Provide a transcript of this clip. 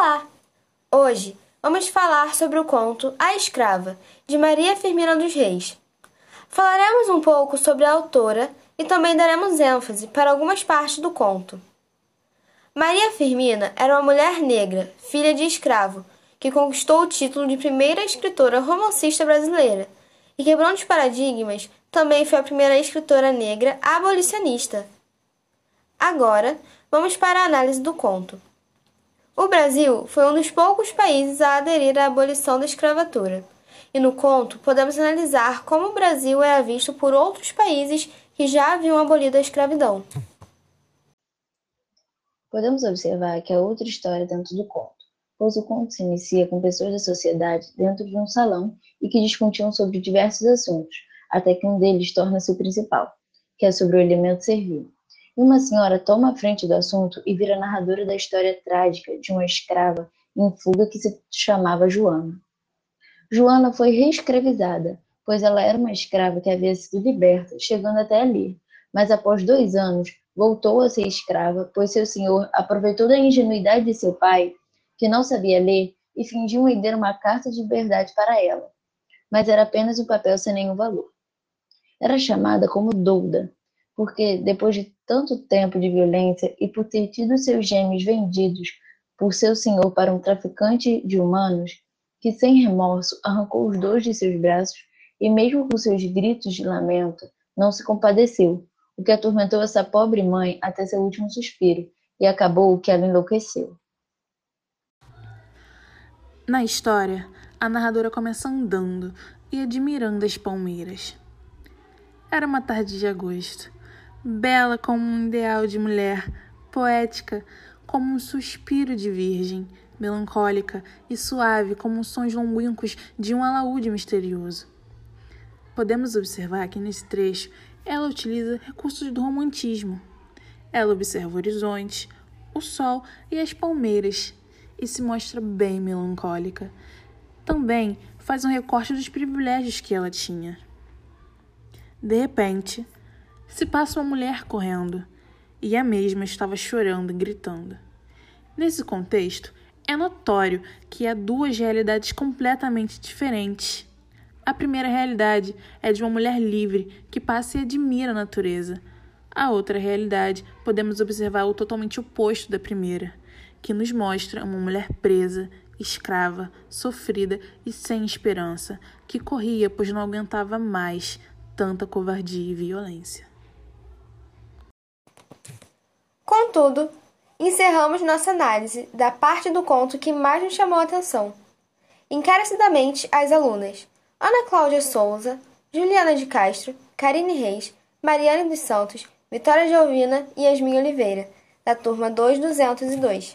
Olá! Hoje vamos falar sobre o conto A Escrava, de Maria Firmina dos Reis. Falaremos um pouco sobre a autora e também daremos ênfase para algumas partes do conto. Maria Firmina era uma mulher negra, filha de escravo, que conquistou o título de primeira escritora romancista brasileira e, quebrando os paradigmas, também foi a primeira escritora negra abolicionista. Agora, vamos para a análise do conto. O Brasil foi um dos poucos países a aderir à abolição da escravatura. E no conto podemos analisar como o Brasil era visto por outros países que já haviam abolido a escravidão. Podemos observar que há outra história dentro do conto, pois o conto se inicia com pessoas da sociedade dentro de um salão e que discutiam sobre diversos assuntos, até que um deles torna-se o principal, que é sobre o elemento servil. Uma senhora toma a frente do assunto e vira narradora da história trágica de uma escrava em fuga que se chamava Joana. Joana foi reescravizada, pois ela era uma escrava que havia sido liberta, chegando até ali, mas após dois anos voltou a ser escrava, pois seu senhor aproveitou da ingenuidade de seu pai, que não sabia ler, e fingiu render uma carta de liberdade para ela, mas era apenas um papel sem nenhum valor. Era chamada como Douda, porque depois de tanto tempo de violência e por ter tido seus gêmeos vendidos por seu senhor para um traficante de humanos, que sem remorso arrancou os dois de seus braços e mesmo com seus gritos de lamento, não se compadeceu, o que atormentou essa pobre mãe até seu último suspiro, e acabou que ela enlouqueceu. Na história, a narradora começa andando e admirando as palmeiras. Era uma tarde de agosto bela como um ideal de mulher, poética como um suspiro de virgem, melancólica e suave como os sons longínquos de um alaúde misterioso. Podemos observar que nesse trecho ela utiliza recursos do romantismo. Ela observa o horizonte, o sol e as palmeiras e se mostra bem melancólica. Também faz um recorte dos privilégios que ela tinha. De repente, se passa uma mulher correndo, e a mesma estava chorando e gritando. Nesse contexto, é notório que há duas realidades completamente diferentes. A primeira realidade é de uma mulher livre que passa e admira a natureza. A outra realidade podemos observar o totalmente oposto da primeira, que nos mostra uma mulher presa, escrava, sofrida e sem esperança, que corria pois não aguentava mais tanta covardia e violência. Contudo, encerramos nossa análise da parte do conto que mais nos chamou a atenção. Encarecidamente as alunas Ana Cláudia Souza, Juliana de Castro, Karine Reis, Mariana dos Santos, Vitória Giovina e Yasmin Oliveira, da turma 2202.